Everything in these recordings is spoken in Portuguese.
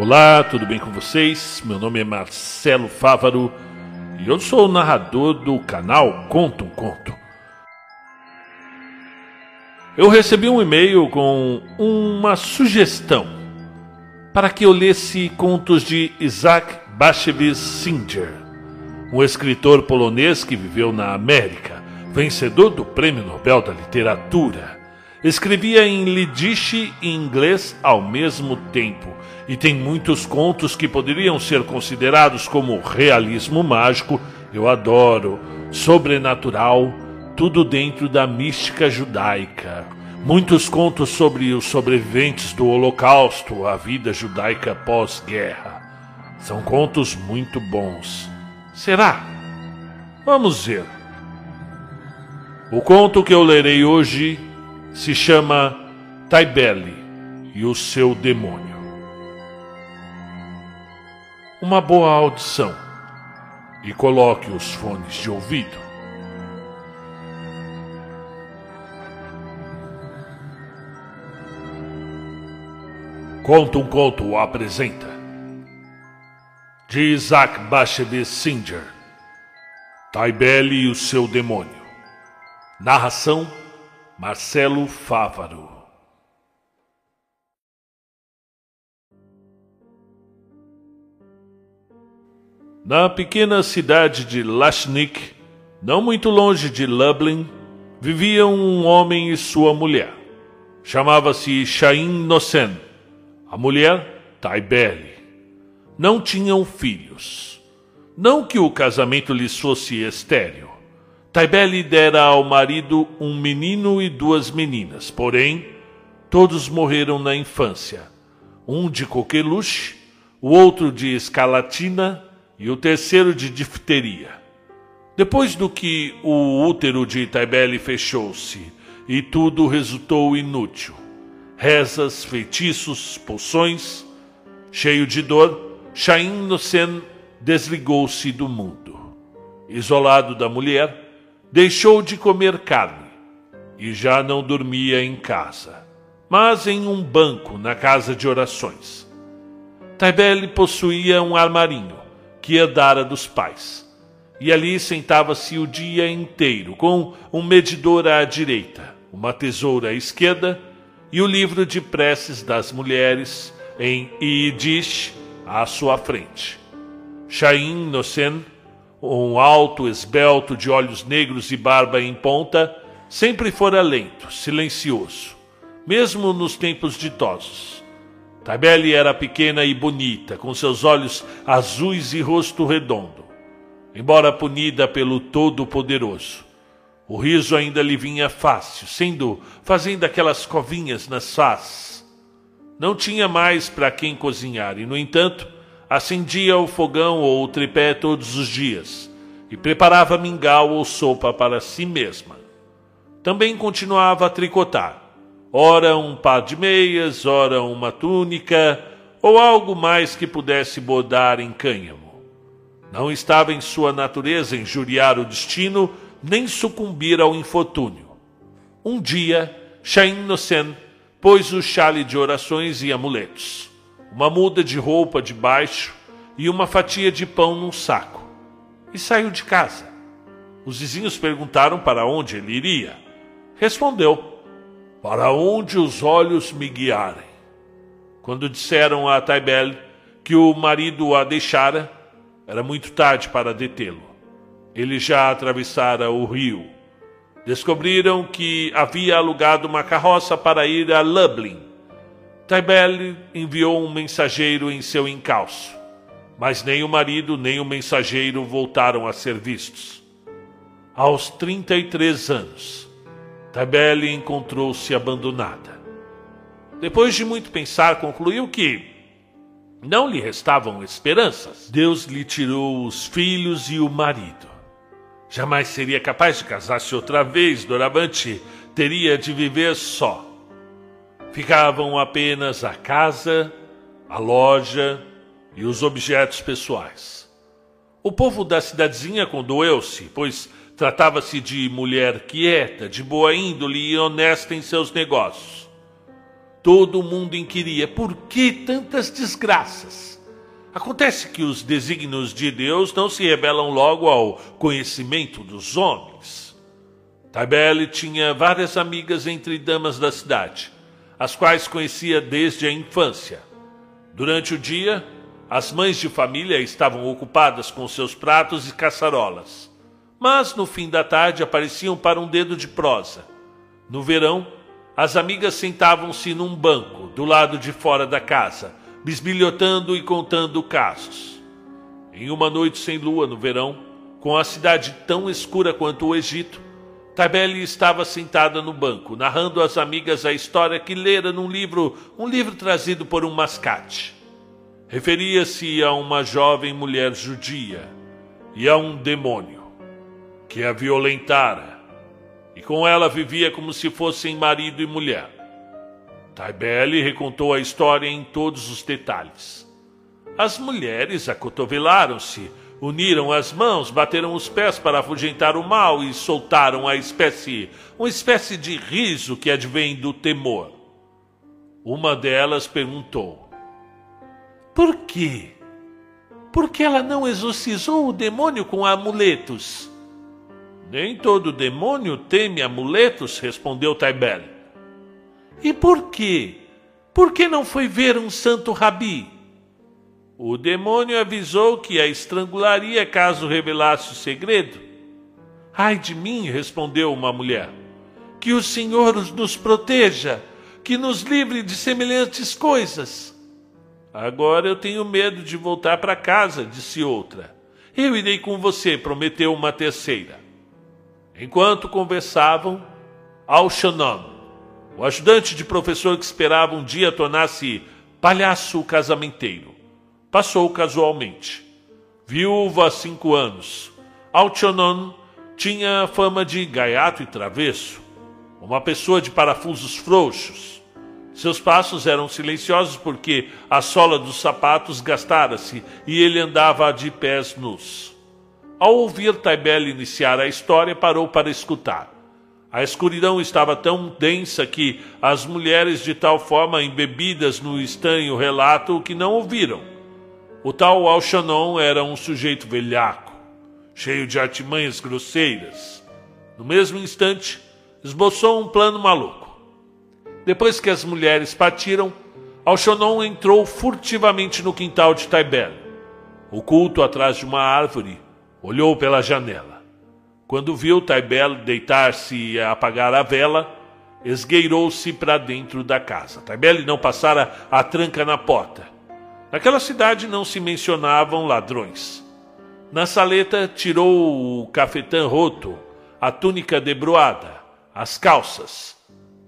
Olá, tudo bem com vocês? Meu nome é Marcelo Fávaro e eu sou o narrador do canal Conto um Conto. Eu recebi um e-mail com uma sugestão para que eu lesse contos de Isaac Bashevis Singer, um escritor polonês que viveu na América, vencedor do Prêmio Nobel da Literatura. Escrevia em Yiddish e inglês ao mesmo tempo e tem muitos contos que poderiam ser considerados como realismo mágico. Eu adoro, sobrenatural, tudo dentro da mística judaica. Muitos contos sobre os sobreviventes do Holocausto, a vida judaica pós-guerra. São contos muito bons. Será? Vamos ver. O conto que eu lerei hoje se chama Taibeli e o seu demônio. Uma boa audição e coloque os fones de ouvido. Conta um conto apresenta. De Isaac Bashevis Singer. Taibeli e o seu demônio. Narração Marcelo Fávaro. Na pequena cidade de Lashnik, não muito longe de Lublin, viviam um homem e sua mulher. Chamava-se Shain Nosen. A mulher, Taibeli. Não tinham filhos. Não que o casamento lhes fosse estéril. Taibeli dera ao marido um menino e duas meninas, porém, todos morreram na infância. Um de coqueluche, o outro de escalatina e o terceiro de difteria. Depois do que o útero de Taibeli fechou-se e tudo resultou inútil. Rezas, feitiços, poções. Cheio de dor, Shain Nosen desligou-se do mundo. Isolado da mulher, deixou de comer carne e já não dormia em casa, mas em um banco na casa de orações. Taibeli possuía um armarinho que herdara dos pais, e ali sentava-se o dia inteiro com um medidor à direita, uma tesoura à esquerda e o livro de preces das mulheres em Yiddish à sua frente. Shain Nosen um alto, esbelto, de olhos negros e barba em ponta, sempre fora lento, silencioso, mesmo nos tempos ditosos. Tabeli era pequena e bonita, com seus olhos azuis e rosto redondo, embora punida pelo Todo-Poderoso. O riso ainda lhe vinha fácil, sendo fazendo aquelas covinhas nas faces. Não tinha mais para quem cozinhar e, no entanto, acendia o fogão ou o tripé todos os dias e preparava mingau ou sopa para si mesma. Também continuava a tricotar, ora um par de meias, ora uma túnica ou algo mais que pudesse bordar em cânhamo. Não estava em sua natureza injuriar o destino nem sucumbir ao infortúnio. Um dia, Shain Nosen pôs o chale de orações e amuletos uma muda de roupa de baixo e uma fatia de pão num saco. E saiu de casa. Os vizinhos perguntaram para onde ele iria. Respondeu: Para onde os olhos me guiarem. Quando disseram a Taibel que o marido a deixara, era muito tarde para detê-lo. Ele já atravessara o rio. Descobriram que havia alugado uma carroça para ir a Lublin Taibel enviou um mensageiro em seu encalço, mas nem o marido nem o mensageiro voltaram a ser vistos. Aos 33 anos, Taibel encontrou-se abandonada. Depois de muito pensar, concluiu que não lhe restavam esperanças. Deus lhe tirou os filhos e o marido. Jamais seria capaz de casar-se outra vez, Doravante teria de viver só. Ficavam apenas a casa, a loja e os objetos pessoais. O povo da cidadezinha condoeu-se, pois tratava-se de mulher quieta, de boa índole e honesta em seus negócios. Todo mundo inquiria por que tantas desgraças. Acontece que os desígnios de Deus não se revelam logo ao conhecimento dos homens. Taibele tinha várias amigas entre damas da cidade, as quais conhecia desde a infância. Durante o dia, as mães de família estavam ocupadas com seus pratos e caçarolas, mas no fim da tarde apareciam para um dedo de prosa. No verão, as amigas sentavam-se num banco do lado de fora da casa, bisbilhotando e contando casos. Em uma noite sem lua no verão, com a cidade tão escura quanto o Egito, Tabeli estava sentada no banco, narrando às amigas a história que lera num livro, um livro trazido por um mascate. Referia-se a uma jovem mulher judia e a um demônio que a violentara e com ela vivia como se fossem marido e mulher. Taibele recontou a história em todos os detalhes. As mulheres acotovelaram-se, uniram as mãos, bateram os pés para afugentar o mal e soltaram a espécie, uma espécie de riso que advém do temor. Uma delas perguntou: Por quê? Porque ela não exorcizou o demônio com amuletos? Nem todo demônio teme amuletos, respondeu Taibel. E por quê? Por que não foi ver um santo rabi? O demônio avisou que a estrangularia caso revelasse o segredo. Ai de mim, respondeu uma mulher. Que o Senhor nos proteja, que nos livre de semelhantes coisas. Agora eu tenho medo de voltar para casa, disse outra. Eu irei com você, prometeu uma terceira. Enquanto conversavam, Al-Shannon, o ajudante de professor que esperava um dia tornar-se palhaço casamenteiro, passou casualmente. Viúvo há cinco anos, Al-Shannon tinha fama de gaiato e travesso, uma pessoa de parafusos frouxos. Seus passos eram silenciosos porque a sola dos sapatos gastara-se e ele andava de pés nus. Ao ouvir Taibel iniciar a história, parou para escutar. A escuridão estava tão densa que as mulheres de tal forma embebidas no estranho relato que não ouviram. O tal Alchanon era um sujeito velhaco, cheio de artimanhas grosseiras. No mesmo instante, esboçou um plano maluco. Depois que as mulheres partiram, Alchanon entrou furtivamente no quintal de Taibel. Oculto atrás de uma árvore, Olhou pela janela. Quando viu Taibel deitar-se e apagar a vela, esgueirou-se para dentro da casa. Taibel não passara a tranca na porta. Naquela cidade não se mencionavam ladrões. Na saleta tirou o cafetã roto, a túnica debruada, as calças,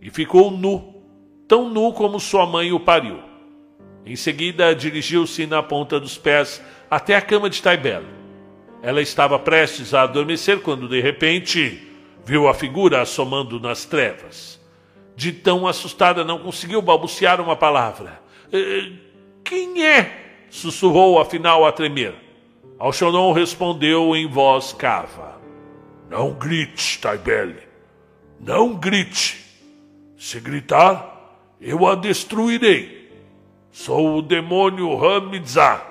e ficou nu, tão nu como sua mãe o pariu. Em seguida, dirigiu-se na ponta dos pés até a cama de Taibel ela estava prestes a adormecer quando de repente viu a figura assomando nas trevas. De tão assustada não conseguiu balbuciar uma palavra. Quem é? sussurrou afinal a tremer. Alchonon respondeu em voz cava. Não grite, Taibele. Não grite. Se gritar, eu a destruirei. Sou o demônio Hamidza,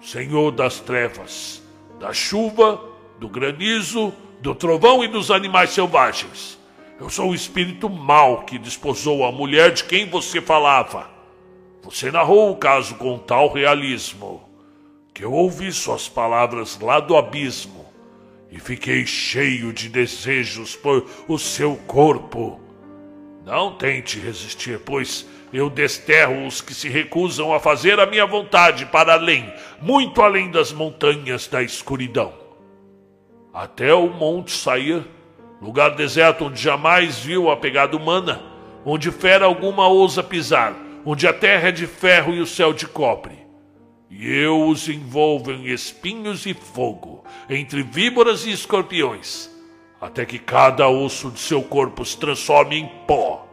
senhor das trevas da chuva, do granizo, do trovão e dos animais selvagens. Eu sou o espírito mau que desposou a mulher de quem você falava. Você narrou o caso com tal realismo que eu ouvi suas palavras lá do abismo e fiquei cheio de desejos por o seu corpo. Não tente resistir, pois eu desterro os que se recusam a fazer a minha vontade para além, muito além das montanhas da escuridão. Até o monte sair, lugar deserto onde jamais viu a pegada humana, onde fera alguma ousa pisar, onde a terra é de ferro e o céu de cobre. E eu os envolvo em espinhos e fogo, entre víboras e escorpiões, até que cada osso de seu corpo se transforme em pó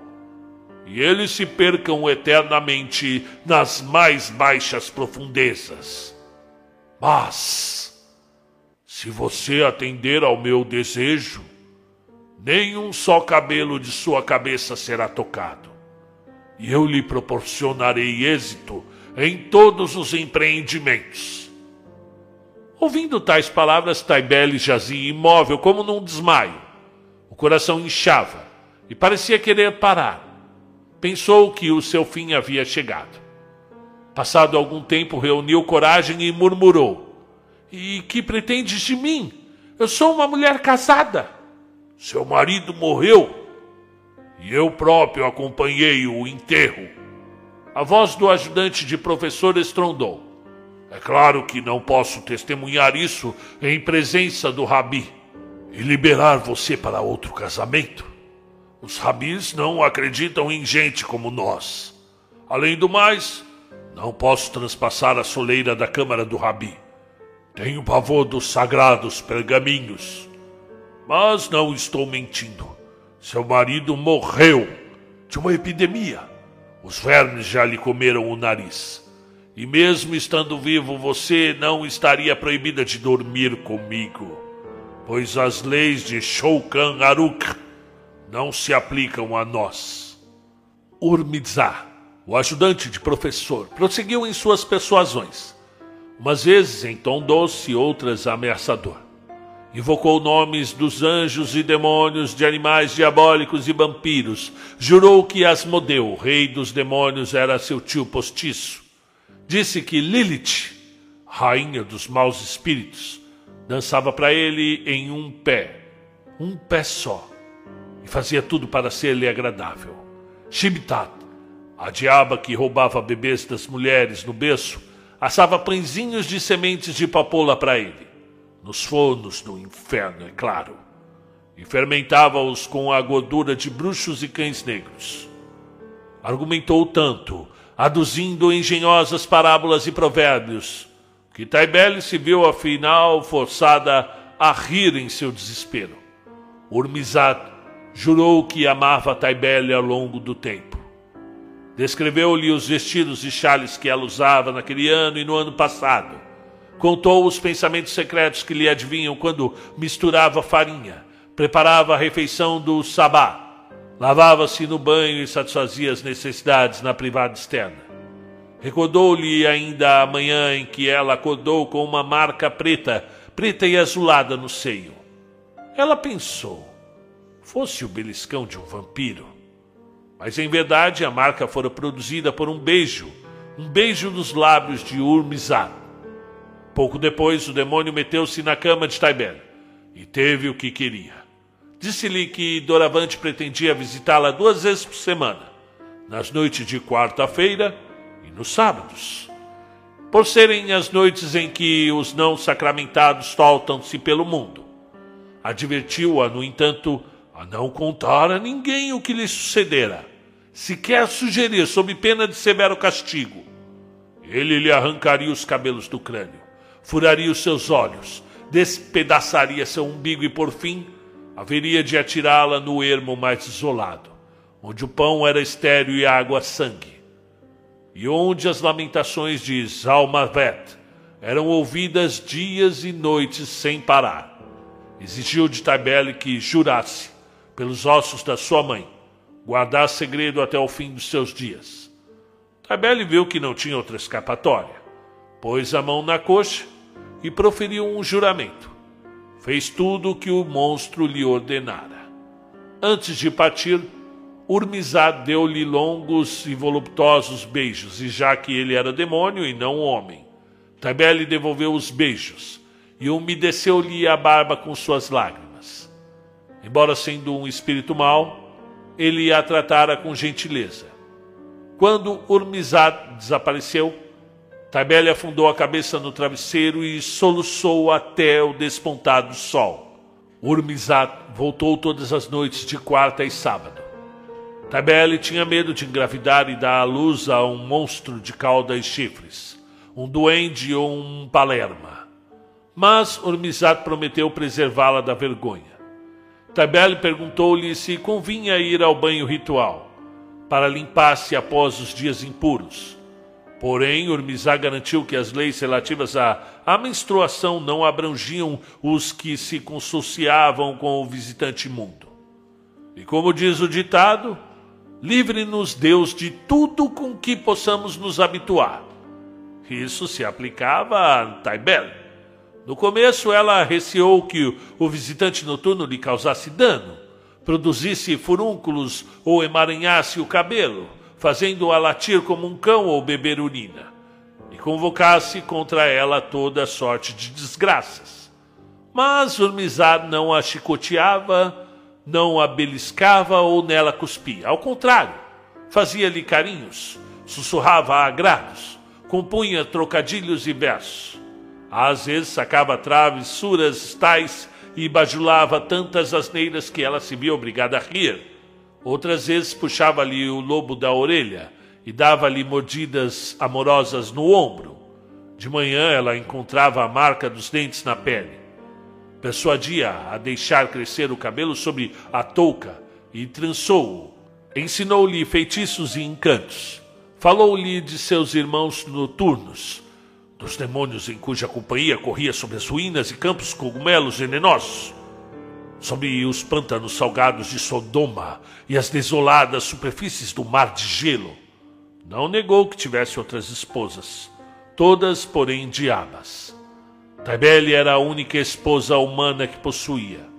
e eles se percam eternamente nas mais baixas profundezas. Mas, se você atender ao meu desejo, nem um só cabelo de sua cabeça será tocado, e eu lhe proporcionarei êxito em todos os empreendimentos. Ouvindo tais palavras, Taibele jazia imóvel como num desmaio. O coração inchava e parecia querer parar. Pensou que o seu fim havia chegado. Passado algum tempo, reuniu coragem e murmurou: E que pretendes de mim? Eu sou uma mulher casada. Seu marido morreu e eu próprio acompanhei o enterro. A voz do ajudante de professor estrondou. É claro que não posso testemunhar isso em presença do rabi e liberar você para outro casamento. Os rabis não acreditam em gente como nós. Além do mais, não posso transpassar a soleira da câmara do rabi. Tenho pavor dos sagrados pergaminhos. Mas não estou mentindo. Seu marido morreu de uma epidemia. Os vermes já lhe comeram o nariz. E mesmo estando vivo, você não estaria proibida de dormir comigo, pois as leis de Shoukan Aruk não se aplicam a nós. Urmizá, o ajudante de professor, prosseguiu em suas persuasões, umas vezes em tom doce, outras ameaçador. Invocou nomes dos anjos e demônios, de animais diabólicos e vampiros. Jurou que Asmodeu, rei dos demônios, era seu tio postiço. Disse que Lilith, rainha dos maus espíritos, dançava para ele em um pé, um pé só, e fazia tudo para ser-lhe agradável. Shibtat, a diaba que roubava bebês das mulheres no berço, assava pãezinhos de sementes de papoula para ele nos fornos do inferno, é claro, e fermentava-os com a gordura de bruxos e cães negros. Argumentou tanto, aduzindo engenhosas parábolas e provérbios, que Taibele se viu afinal forçada a rir em seu desespero. Urmizat jurou que amava Taibele ao longo do tempo. Descreveu-lhe os vestidos e chales que ela usava naquele ano e no ano passado Contou os pensamentos secretos que lhe adivinham quando misturava farinha, preparava a refeição do sabá, lavava-se no banho e satisfazia as necessidades na privada externa. Recordou-lhe ainda a manhã em que ela acordou com uma marca preta, preta e azulada no seio. Ela pensou, fosse o beliscão de um vampiro. Mas em verdade a marca fora produzida por um beijo, um beijo nos lábios de Urmizat. Pouco depois, o demônio meteu-se na cama de Taiber e teve o que queria. Disse-lhe que Doravante pretendia visitá-la duas vezes por semana, nas noites de quarta-feira e nos sábados. Por serem as noites em que os não sacramentados soltam-se pelo mundo. Advertiu-a, no entanto, a não contar a ninguém o que lhe sucedera, sequer sugerir, sob pena de severo castigo. Ele lhe arrancaria os cabelos do crânio furaria os seus olhos, despedaçaria seu umbigo e, por fim, haveria de atirá-la no ermo mais isolado, onde o pão era estéreo e a água sangue, e onde as lamentações de Zalmavet eram ouvidas dias e noites sem parar. Exigiu de Tabele que jurasse, pelos ossos da sua mãe, guardar segredo até o fim dos seus dias. Tabele viu que não tinha outra escapatória. Pôs a mão na coxa e proferiu um juramento. Fez tudo o que o monstro lhe ordenara. Antes de partir, Urmizad deu-lhe longos e voluptuosos beijos, e já que ele era demônio e não homem, Tabé devolveu os beijos e umedeceu-lhe a barba com suas lágrimas. Embora sendo um espírito mau, ele a tratara com gentileza. Quando Urmizad desapareceu, Taibele afundou a cabeça no travesseiro e soluçou até o despontar do sol. Urmizat voltou todas as noites de quarta e sábado. Taibele tinha medo de engravidar e dar à luz a um monstro de cauda e chifres, um duende ou um palerma. Mas Urmizat prometeu preservá-la da vergonha. Taibele perguntou-lhe se convinha ir ao banho ritual, para limpar-se após os dias impuros Porém, Urmizá garantiu que as leis relativas à, à menstruação não abrangiam os que se consociavam com o visitante imundo. E como diz o ditado, Livre-nos, Deus, de tudo com que possamos nos habituar. Isso se aplicava a Taibel. No começo, ela receou que o visitante noturno lhe causasse dano, produzisse furúnculos ou emaranhasse o cabelo, fazendo-a latir como um cão ou beber urina, e convocasse contra ela toda sorte de desgraças. Mas Urmizar não a chicoteava, não a beliscava ou nela cuspia. Ao contrário, fazia-lhe carinhos, sussurrava agrados, compunha trocadilhos e versos. Às vezes sacava travessuras tais e bajulava tantas asneiras que ela se via obrigada a rir. Outras vezes puxava-lhe o lobo da orelha e dava-lhe mordidas amorosas no ombro. De manhã ela encontrava a marca dos dentes na pele. Persuadia a deixar crescer o cabelo sobre a touca e trançou-o. Ensinou-lhe feitiços e encantos. Falou-lhe de seus irmãos noturnos, dos demônios em cuja companhia corria sobre as ruínas e campos cogumelos venenosos, sobre os pântanos salgados de Sodoma e as desoladas superfícies do mar de gelo. Não negou que tivesse outras esposas, todas, porém, diabas. Taibele era a única esposa humana que possuía.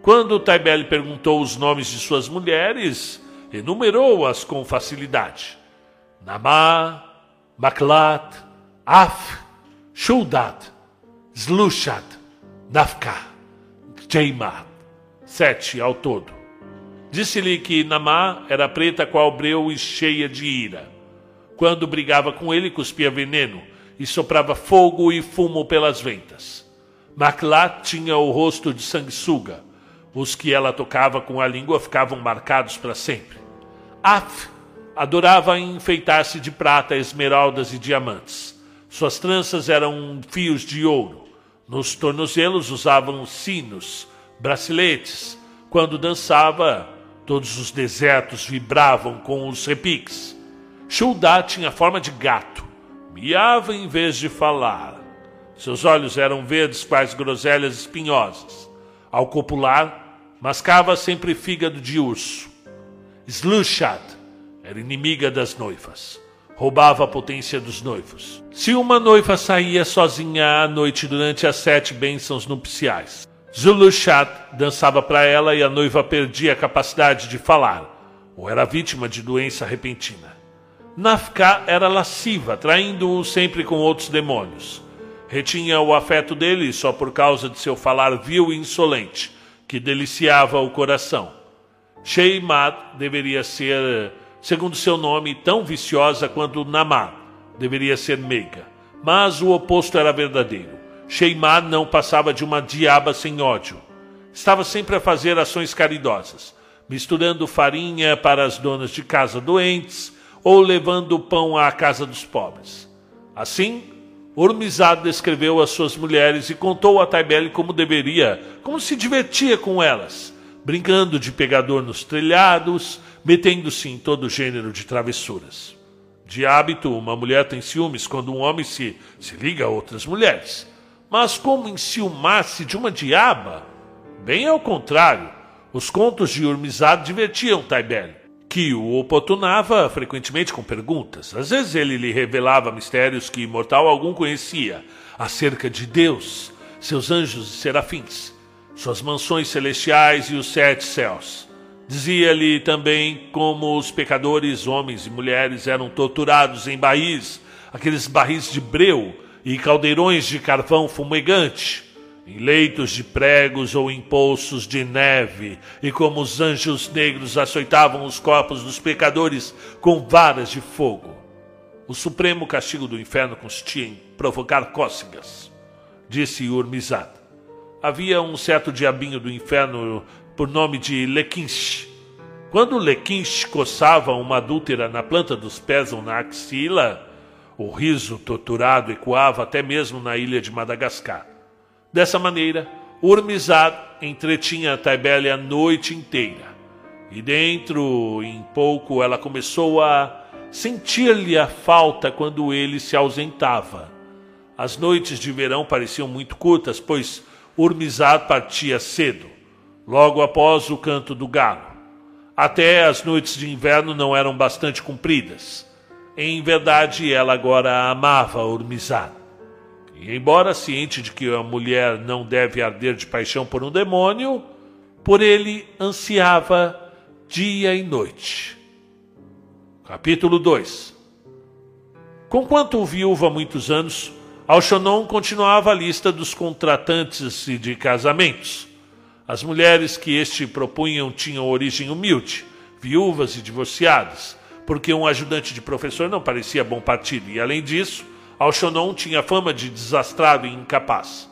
Quando Taibele perguntou os nomes de suas mulheres, enumerou-as com facilidade. Namá, Maklat, Af, Shuldad, Zlushad, Nafka, Jeimat. Sete ao todo. Disse-lhe que Namá era preta qual breu e cheia de ira. Quando brigava com ele, cuspia veneno e soprava fogo e fumo pelas ventas. Maklat tinha o rosto de sanguessuga. Os que ela tocava com a língua ficavam marcados para sempre. Af adorava enfeitar-se de prata, esmeraldas e diamantes. Suas tranças eram fios de ouro. Nos tornozelos usavam sinos, braceletes. Quando dançava, todos os desertos vibravam com os repiques. Shuldá tinha forma de gato miava em vez de falar. Seus olhos eram verdes quais groselhas espinhosas. Ao copular, mascava sempre fígado de urso. Slushad era inimiga das noivas. Roubava a potência dos noivos. Se uma noiva saía sozinha à noite durante as sete bênçãos nupciais, Zulushat dançava para ela e a noiva perdia a capacidade de falar, ou era vítima de doença repentina. Nafka era lasciva, traindo-o sempre com outros demônios. Retinha o afeto dele só por causa de seu falar vil e insolente, que deliciava o coração. Sheimat deveria ser, segundo seu nome, tão viciosa quanto Namá deveria ser meiga. Mas o oposto era verdadeiro. Sheimat não passava de uma diaba sem ódio. Estava sempre a fazer ações caridosas, misturando farinha para as donas de casa doentes ou levando pão à casa dos pobres. Assim, Urmizad descreveu as suas mulheres e contou a Taibele como deveria, como se divertia com elas, brincando de pegador nos telhados, metendo-se em todo gênero de travessuras. De hábito, uma mulher tem ciúmes quando um homem se, se liga a outras mulheres. Mas como enciumar-se de uma diaba? Bem ao contrário, os contos de Urmizad divertiam Taibele que o oportunava frequentemente com perguntas. Às vezes ele lhe revelava mistérios que mortal algum conhecia acerca de Deus, seus anjos e serafins, suas mansões celestiais e os sete céus. Dizia-lhe também como os pecadores, homens e mulheres, eram torturados em barris, aqueles barris de breu e caldeirões de carvão fumegante em leitos de pregos ou em poços de neve, e como os anjos negros açoitavam os corpos dos pecadores com varas de fogo. O supremo castigo do inferno consistia em provocar cócegas, disse Urmizad. Havia um certo diabinho do inferno por nome de Lequinch. Quando Lequinch coçava uma adúltera na planta dos pés ou na axila, o riso torturado ecoava até mesmo na ilha de Madagascar. Dessa maneira, Urmizad entretinha Taibele a noite inteira. E dentro, em pouco, ela começou a sentir-lhe a falta quando ele se ausentava. As noites de verão pareciam muito curtas, pois Urmizad partia cedo, logo após o canto do galo. Até as noites de inverno não eram bastante compridas. Em verdade, ela agora amava Urmizar. E embora ciente de que a mulher não deve arder de paixão por um demônio, por ele ansiava dia e noite. Capítulo 2 Conquanto viúva há muitos anos, Alchonon continuava a lista dos contratantes de casamentos. As mulheres que este propunham tinham origem humilde, viúvas e divorciadas, porque um ajudante de professor não parecia bom partido, e além disso, Alchonon tinha fama de desastrado e incapaz.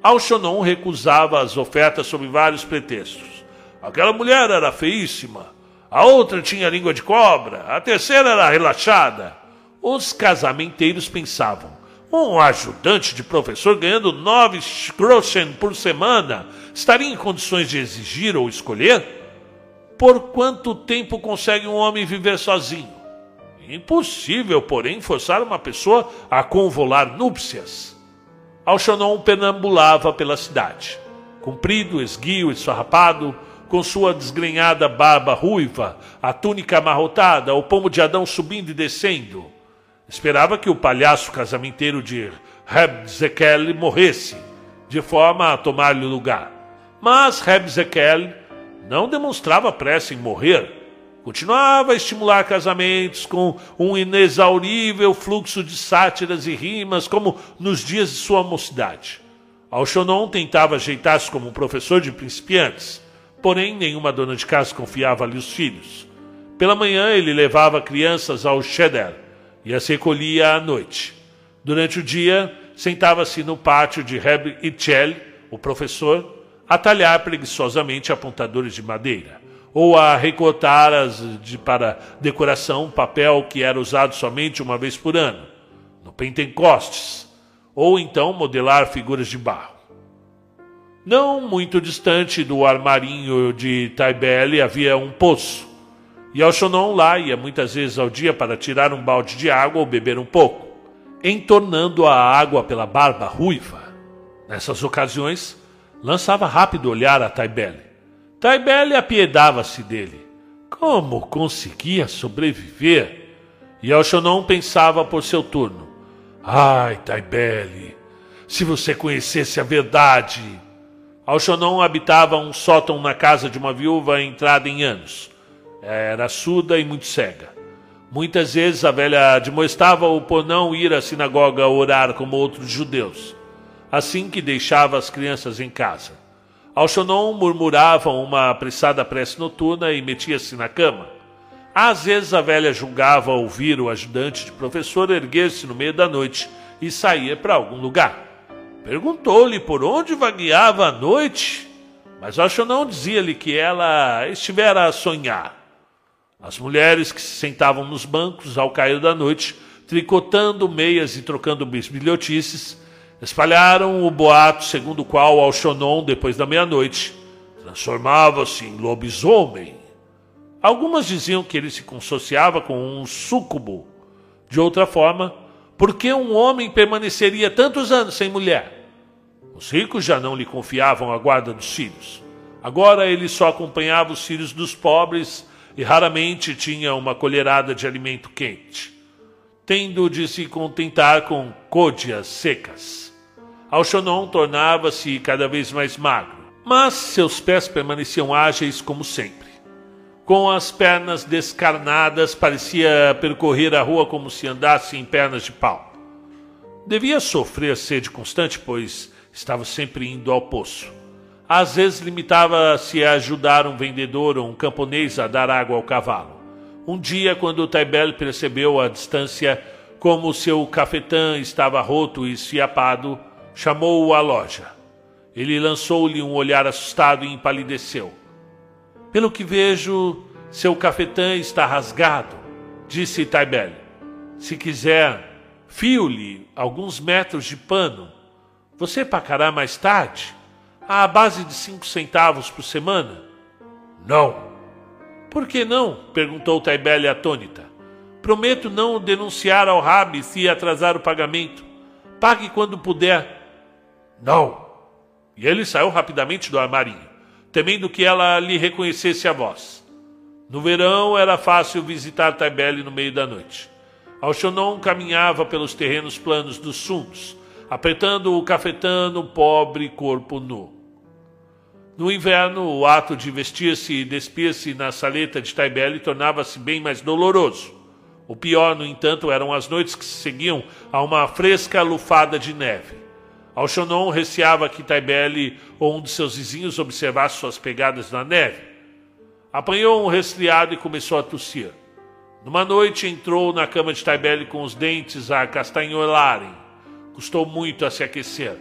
Alchonon recusava as ofertas sob vários pretextos. Aquela mulher era feíssima, a outra tinha língua de cobra, a terceira era relaxada. Os casamenteiros pensavam: um ajudante de professor ganhando nove groschen por semana estaria em condições de exigir ou escolher? Por quanto tempo consegue um homem viver sozinho? Impossível, porém, forçar uma pessoa a convolar núpcias. Alchonon perambulava pela cidade, comprido, esguio e sarrapado, com sua desgrenhada barba ruiva, a túnica amarrotada, o pomo de Adão subindo e descendo. Esperava que o palhaço casamenteiro de Reb Zekel morresse, de forma a tomar-lhe lugar. Mas Reb Zekel não demonstrava pressa em morrer. Continuava a estimular casamentos com um inexaurível fluxo de sátiras e rimas, como nos dias de sua mocidade. Alchonon tentava ajeitar-se como um professor de principiantes, porém nenhuma dona de casa confiava-lhe os filhos. Pela manhã ele levava crianças ao cheder, e as recolhia à noite. Durante o dia, sentava-se no pátio de Reb Itchel, o professor, a talhar preguiçosamente apontadores de madeira, ou a recortar as de, para decoração papel que era usado somente uma vez por ano, no Pentecostes, ou então modelar figuras de barro. Não muito distante do armarinho de Taibele havia um poço, e Alchonon lá ia muitas vezes ao dia para tirar um balde de água ou beber um pouco, entornando a água pela barba ruiva. Nessas ocasiões, lançava rápido olhar a Taibele. Taibele apiedava-se dele. Como conseguia sobreviver? E Alchonon pensava por seu turno. Ai, Taibele, se você conhecesse a verdade. Alchonon habitava um sótão na casa de uma viúva entrada em anos. Era surda e muito cega. Muitas vezes a velha admoestava-o por não ir à sinagoga orar como outros judeus, assim que deixava as crianças em casa. Alchonon murmurava uma apressada prece noturna e metia-se na cama. Às vezes a velha julgava ouvir o ajudante de professor erguer-se no meio da noite e sair para algum lugar. Perguntou-lhe por onde vagueava a noite, mas Alchonon dizia-lhe que ela estivera a sonhar. As mulheres que se sentavam nos bancos ao cair da noite, tricotando meias e trocando bisbilhotices, espalharam o boato segundo o qual Alchonon, depois da meia-noite, transformava-se em lobisomem. Algumas diziam que ele se consociava com um súcubo. De outra forma, por que um homem permaneceria tantos anos sem mulher? Os ricos já não lhe confiavam a guarda dos filhos. Agora ele só acompanhava os filhos dos pobres e raramente tinha uma colherada de alimento quente, tendo de se contentar com côdeas secas. Alchonon tornava-se cada vez mais magro, mas seus pés permaneciam ágeis como sempre. Com as pernas descarnadas, parecia percorrer a rua como se andasse em pernas de pau. Devia sofrer sede constante, pois estava sempre indo ao poço. Às vezes limitava-se a ajudar um vendedor ou um camponês a dar água ao cavalo. Um dia, quando Taibel percebeu à distância como seu cafetã estava roto e esfiapado, chamou-o à loja. Ele lançou-lhe um olhar assustado e empalideceu. Pelo que vejo, seu cafetã está rasgado, disse Taibel. Se quiser, fio-lhe alguns metros de pano. Você pagará mais tarde? à base de cinco centavos por semana? Não. Por que não? perguntou Taibele atônita. Prometo não denunciar ao Rabi se atrasar o pagamento. Pague quando puder. Não. E ele saiu rapidamente do armarinho, temendo que ela lhe reconhecesse a voz. No verão era fácil visitar Taibele no meio da noite. Alchonon caminhava pelos terrenos planos dos Suns, apertando o cafetano pobre corpo nu. No inverno, o ato de vestir-se e despir-se na saleta de Taibele tornava-se bem mais doloroso. O pior, no entanto, eram as noites que se seguiam a uma fresca lufada de neve. Alchonon receava que Taibele ou um de seus vizinhos observasse suas pegadas na neve Apanhou um resfriado e começou a tossir. Numa noite entrou na cama de Taibele com os dentes a castanholarem. Custou muito a se aquecer.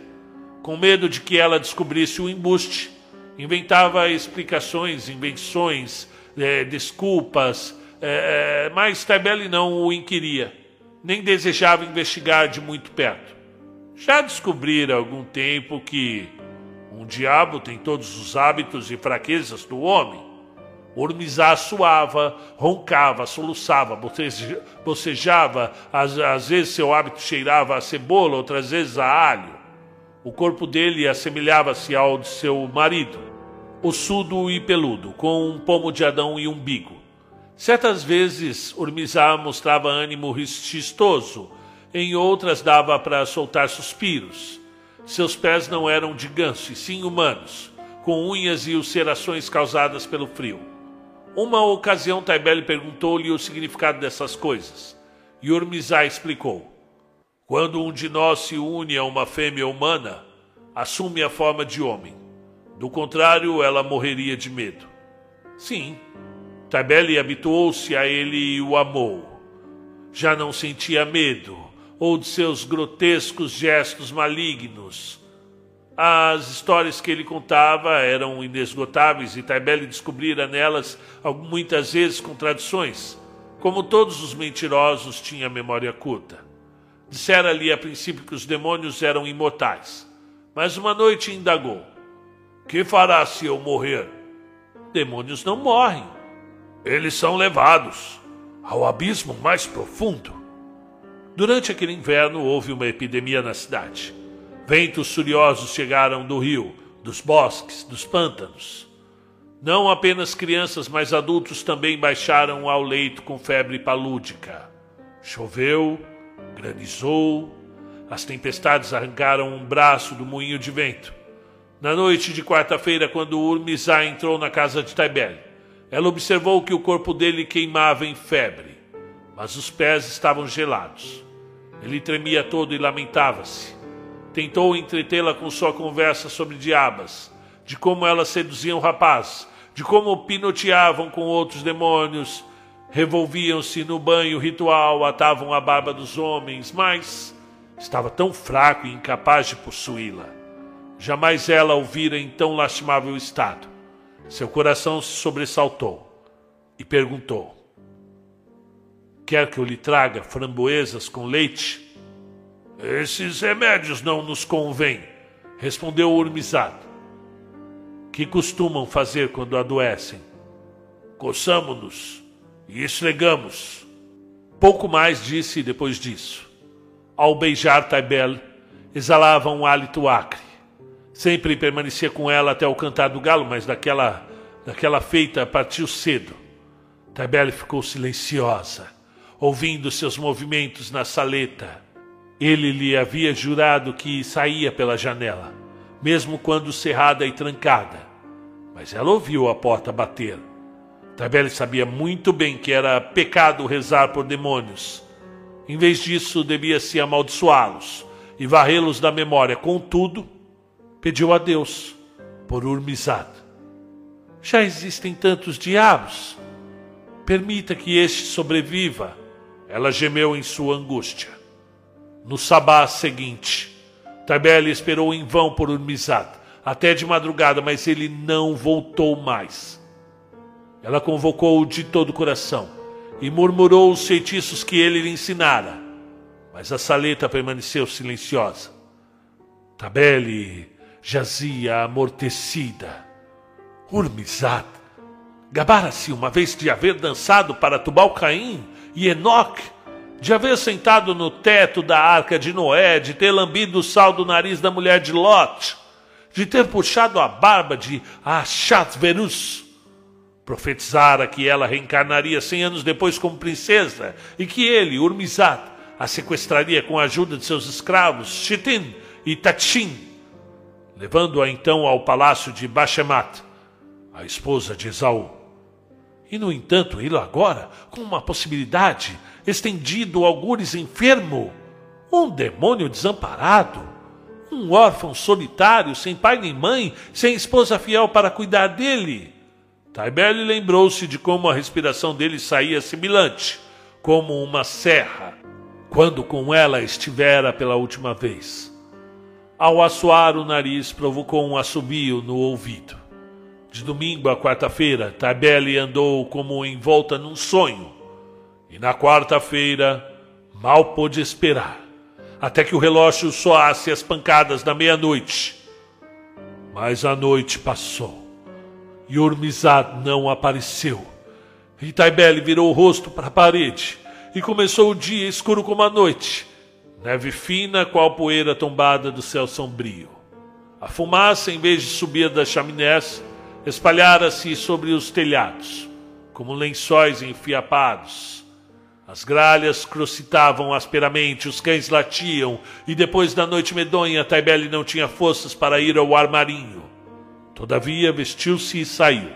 Com medo de que ela descobrisse o embuste, inventava explicações, invenções, é, desculpas, é, mas Taibele não o inquiria, nem desejava investigar de muito perto. Já descobrira há algum tempo que um diabo tem todos os hábitos e fraquezas do homem Ormizá suava, roncava, soluçava, bocejava, às, às vezes seu hábito cheirava a cebola, outras vezes a alho. O corpo dele assemelhava-se ao de seu marido, ossudo e peludo, com um pomo de Adão e umbigo. Certas vezes Urmizá mostrava ânimo chistoso, em outras dava para soltar suspiros. Seus pés não eram de ganso, e sim humanos, com unhas e ulcerações causadas pelo frio. Uma ocasião, Taibele perguntou-lhe o significado dessas coisas. E Urmizá explicou: Quando um de nós se une a uma fêmea humana, assume a forma de homem. Do contrário, ela morreria de medo. Sim, Taibele habituou-se a ele e o amou. Já não sentia medo, ou de seus grotescos gestos malignos as histórias que ele contava eram inesgotáveis e Taibele descobrira nelas muitas vezes contradições. Como todos os mentirosos, tinha memória curta. Dissera-lhe a princípio que os demônios eram imortais, mas uma noite indagou: Que fará se eu morrer? Demônios não morrem. Eles são levados ao abismo mais profundo. Durante aquele inverno houve uma epidemia na cidade. Ventos furiosos chegaram do rio, dos bosques, dos pântanos. Não apenas crianças, mas adultos também baixaram ao leito com febre palúdica. Choveu, granizou, as tempestades arrancaram um braço do moinho de vento. Na noite de quarta-feira, quando Urmizá entrou na casa de Taibel, ela observou que o corpo dele queimava em febre, mas os pés estavam gelados. Ele tremia todo e lamentava-se. Tentou entretê-la com sua conversa sobre diabas, de como elas seduziam o rapaz, de como pinoteavam com outros demônios, revolviam-se no banho ritual, atavam a barba dos homens, mas estava tão fraco e incapaz de possuí-la. Jamais ela o vira em tão lastimável estado. Seu coração se sobressaltou e perguntou: Quer que eu lhe traga framboesas com leite? Esses remédios não nos convêm, respondeu o Urmizado. Que costumam fazer quando adoecem? Coçamo-nos e esfregamos. Pouco mais disse depois disso. Ao beijar Taibel, exalava um hálito acre. Sempre permanecia com ela até o cantar do galo, mas daquela, daquela feita partiu cedo. Taibel ficou silenciosa, ouvindo seus movimentos na saleta ele lhe havia jurado que saía pela janela, mesmo quando cerrada e trancada. Mas ela ouviu a porta bater. Tabelle sabia muito bem que era pecado rezar por demônios. Em vez disso, devia-se amaldiçoá-los e varrê-los da memória. Contudo, pediu a Deus por Urmizad. Já existem tantos diabos. Permita que este sobreviva. Ela gemeu em sua angústia. No sabá seguinte, Tabeli esperou em vão por Urmizad, até de madrugada, mas ele não voltou mais. Ela convocou-o de todo o coração e murmurou os feitiços que ele lhe ensinara, mas a saleta permaneceu silenciosa. Tabeli jazia amortecida. Urmizad gabara-se uma vez de haver dançado para Tubal-Caim e Enoque de haver sentado no teto da arca de Noé, de ter lambido o sal do nariz da mulher de Lot, de ter puxado a barba de Achatverus. Profetizara que ela reencarnaria cem anos depois como princesa e que ele, Urmizad, a sequestraria com a ajuda de seus escravos, Chitin e Tachin, levando-a então ao palácio de Bashemat, a esposa de Esaú. E, no entanto, ele agora, com uma possibilidade, estendido algures enfermo, um demônio desamparado, um órfão solitário, sem pai nem mãe, sem esposa fiel para cuidar dele. Taibele lembrou-se de como a respiração dele saía sibilante, como uma serra, quando com ela estivera pela última vez. Ao assoar o nariz, provocou um assobio no ouvido. De domingo a quarta-feira, Taibele andou como envolta num sonho. E na quarta-feira, mal pôde esperar, até que o relógio soasse as pancadas da meia-noite. Mas a noite passou e Ormizad não apareceu. E Taibele virou o rosto para a parede e começou o dia escuro como a noite, neve fina qual poeira tombada do céu sombrio. A fumaça, em vez de subir das chaminés, espalhara-se sobre os telhados, como lençóis enfiapados. As gralhas crocitavam asperamente, os cães latiam, e depois da noite medonha, Taibele não tinha forças para ir ao armarinho. Todavia vestiu-se e saiu.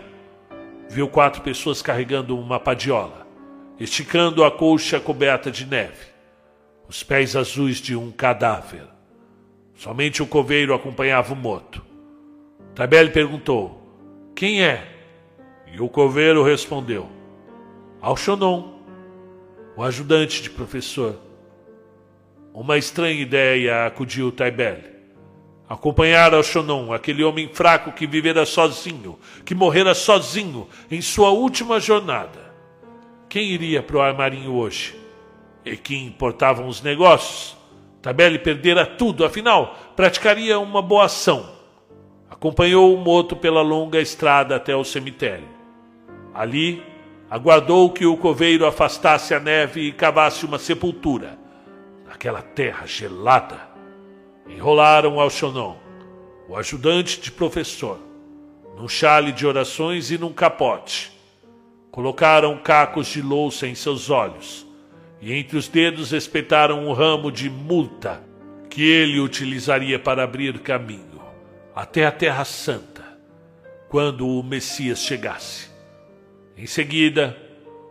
Viu quatro pessoas carregando uma padiola, esticando a colcha coberta de neve, os pés azuis de um cadáver. Somente o coveiro acompanhava o moto. Tabelle perguntou: Quem é? E o coveiro respondeu: Alchonon, o ajudante de professor. Uma estranha ideia acudiu Taibele. Acompanhar Alchonon, aquele homem fraco que vivera sozinho, que morrera sozinho em sua última jornada. Quem iria para o armarinho hoje? E que importavam os negócios? Tabelle perdera tudo, afinal, praticaria uma boa ação. Acompanhou o moto pela longa estrada até o cemitério. Ali, aguardou que o coveiro afastasse a neve e cavasse uma sepultura naquela terra gelada enrolaram Alchonon, o ajudante de professor, num chale de orações e num capote. Colocaram cacos de louça em seus olhos e entre os dedos espetaram um ramo de multa que ele utilizaria para abrir caminho até a Terra Santa, quando o Messias chegasse. Em seguida,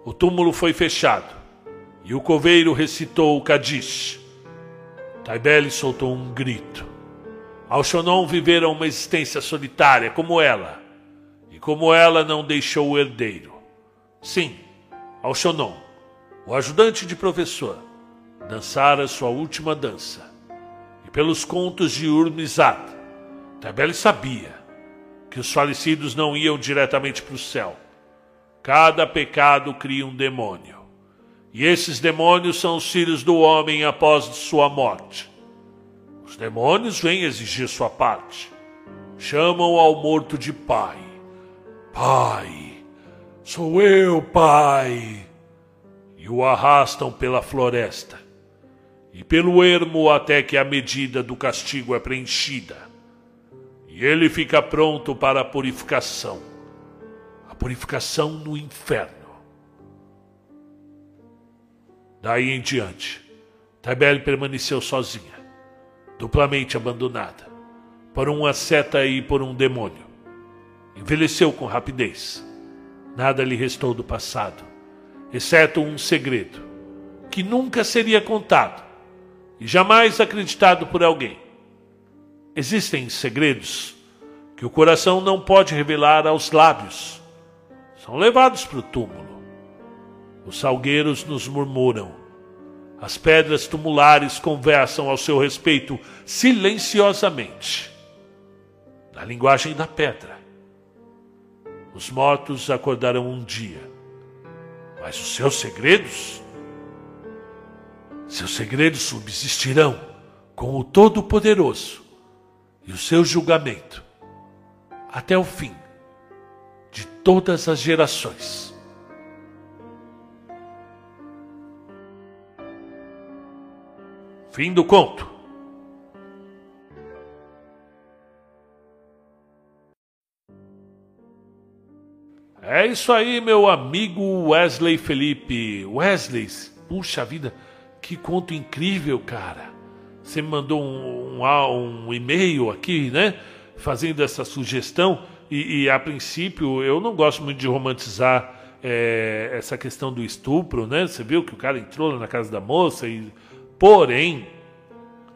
o túmulo foi fechado e o coveiro recitou o Kadish Taibele soltou um grito. Alchonon vivera uma existência solitária como ela, e como ela não deixou o herdeiro. Sim, Alchonon, o ajudante de professor, dançara sua última dança. E pelos contos de Urmizad, Taibele sabia que os falecidos não iam diretamente para o céu. Cada pecado cria um demônio. E esses demônios são os filhos do homem após sua morte. Os demônios vêm exigir sua parte. Chamam ao morto de pai. Pai, sou eu, pai. E o arrastam pela floresta e pelo ermo até que a medida do castigo é preenchida. E ele fica pronto para a purificação a purificação no inferno. Daí em diante, Tabelle permaneceu sozinha, duplamente abandonada, por uma seta e por um demônio. Envelheceu com rapidez. Nada lhe restou do passado, exceto um segredo, que nunca seria contado e jamais acreditado por alguém. Existem segredos que o coração não pode revelar aos lábios. São levados para o túmulo os salgueiros nos murmuram. As pedras tumulares conversam ao seu respeito silenciosamente. Na linguagem da pedra. Os mortos acordarão um dia. Mas os seus segredos? Seus segredos subsistirão com o Todo-Poderoso e o seu julgamento até o fim de todas as gerações. Fim do conto. É isso aí, meu amigo Wesley Felipe. Wesley, puxa vida, que conto incrível, cara. Você me mandou um, um, um e-mail aqui, né? Fazendo essa sugestão. E, e, a princípio eu não gosto muito de romantizar é, essa questão do estupro, né? Você viu que o cara entrou na casa da moça e, porém,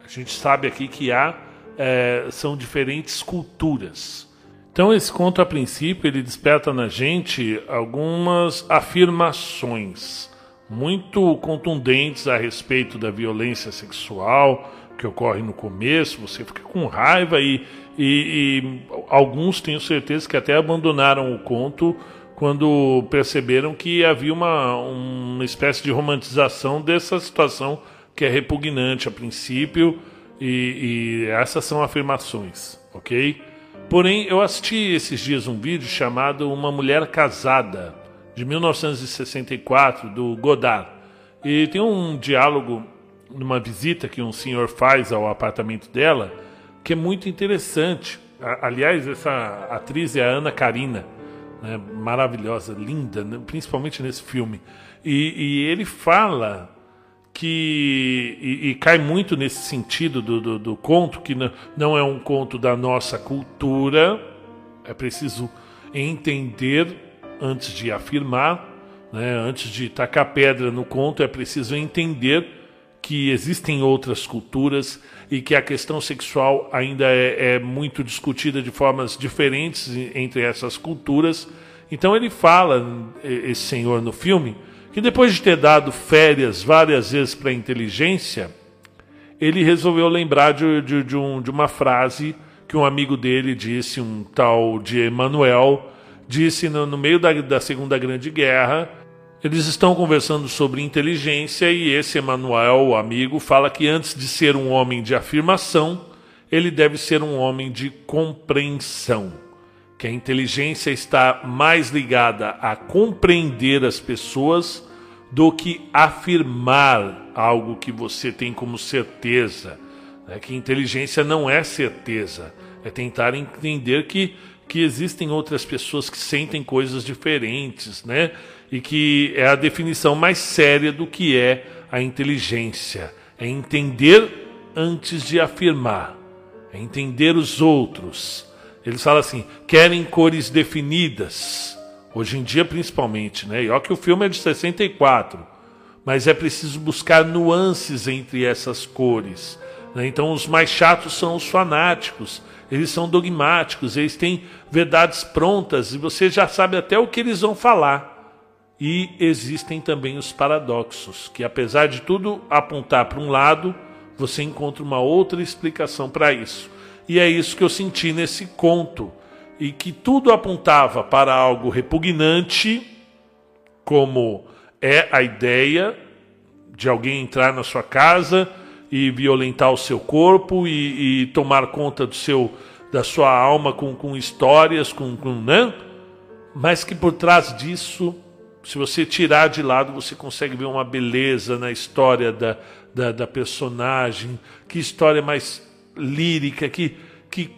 a gente sabe aqui que há é, são diferentes culturas. Então esse conto a princípio ele desperta na gente algumas afirmações muito contundentes a respeito da violência sexual que ocorre no começo. Você fica com raiva e, e, e alguns tenho certeza que até abandonaram o conto quando perceberam que havia uma, uma espécie de romantização dessa situação que é repugnante a princípio, e, e essas são afirmações, ok? Porém, eu assisti esses dias um vídeo chamado Uma Mulher Casada, de 1964, do Godard. E tem um diálogo numa visita que um senhor faz ao apartamento dela, que é muito interessante. Aliás, essa atriz é a Ana Karina né, maravilhosa, linda, né, principalmente nesse filme. E, e ele fala que e, e, cai muito nesse sentido do, do, do conto que não, não é um conto da nossa cultura. É preciso entender antes de afirmar, né, antes de tacar pedra no conto, é preciso entender que existem outras culturas e que a questão sexual ainda é, é, muito discutida de formas diferentes entre essas culturas. Então ele fala, esse senhor no filme, que depois de ter dado férias várias vezes para a inteligência, ele resolveu lembrar de, de, de, um, de uma frase que um amigo dele disse, um tal de Emmanuel, disse no, no meio da, da Segunda Grande Guerra, eles estão conversando sobre inteligência e esse Emanuel, o amigo, fala que antes de ser um homem de afirmação, ele deve ser um homem de compreensão. Que a inteligência está mais ligada a compreender as pessoas do que afirmar algo que você tem como certeza. É que inteligência não é certeza, é tentar entender que, que existem outras pessoas que sentem coisas diferentes, né? e que é a definição mais séria do que é a inteligência. É entender antes de afirmar, é entender os outros. Eles falam assim: querem cores definidas, hoje em dia principalmente, né? E olha que o filme é de 64, mas é preciso buscar nuances entre essas cores. Né? Então, os mais chatos são os fanáticos, eles são dogmáticos, eles têm verdades prontas e você já sabe até o que eles vão falar. E existem também os paradoxos, que apesar de tudo apontar para um lado, você encontra uma outra explicação para isso. E é isso que eu senti nesse conto, e que tudo apontava para algo repugnante, como é a ideia de alguém entrar na sua casa e violentar o seu corpo e, e tomar conta do seu da sua alma com, com histórias, com, com né? mas que por trás disso se você tirar de lado, você consegue ver uma beleza na história da, da, da personagem. Que história mais lírica, que, que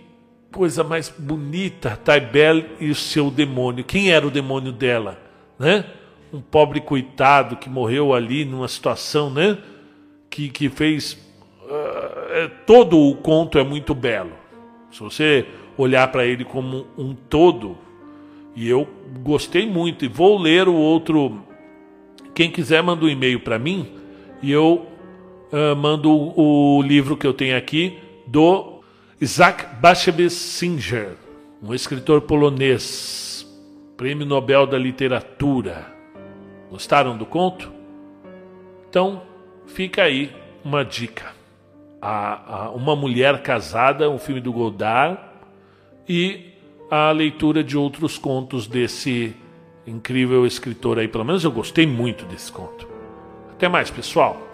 coisa mais bonita. Taibel e o seu demônio. Quem era o demônio dela? Né? Um pobre coitado que morreu ali numa situação né? que, que fez. Uh, todo o conto é muito belo. Se você olhar para ele como um todo, e eu gostei muito e vou ler o outro. Quem quiser manda um e-mail para mim e eu uh, mando o, o, livro que eu tenho aqui do Isaac Bashevis Singer, um escritor polonês, Prêmio Nobel da Literatura. Gostaram do conto? Então fica aí uma dica. A, a, uma mulher casada, um filme do Godard e a leitura de outros contos desse incrível escritor aí. Pelo menos eu gostei muito desse conto. Até mais, pessoal!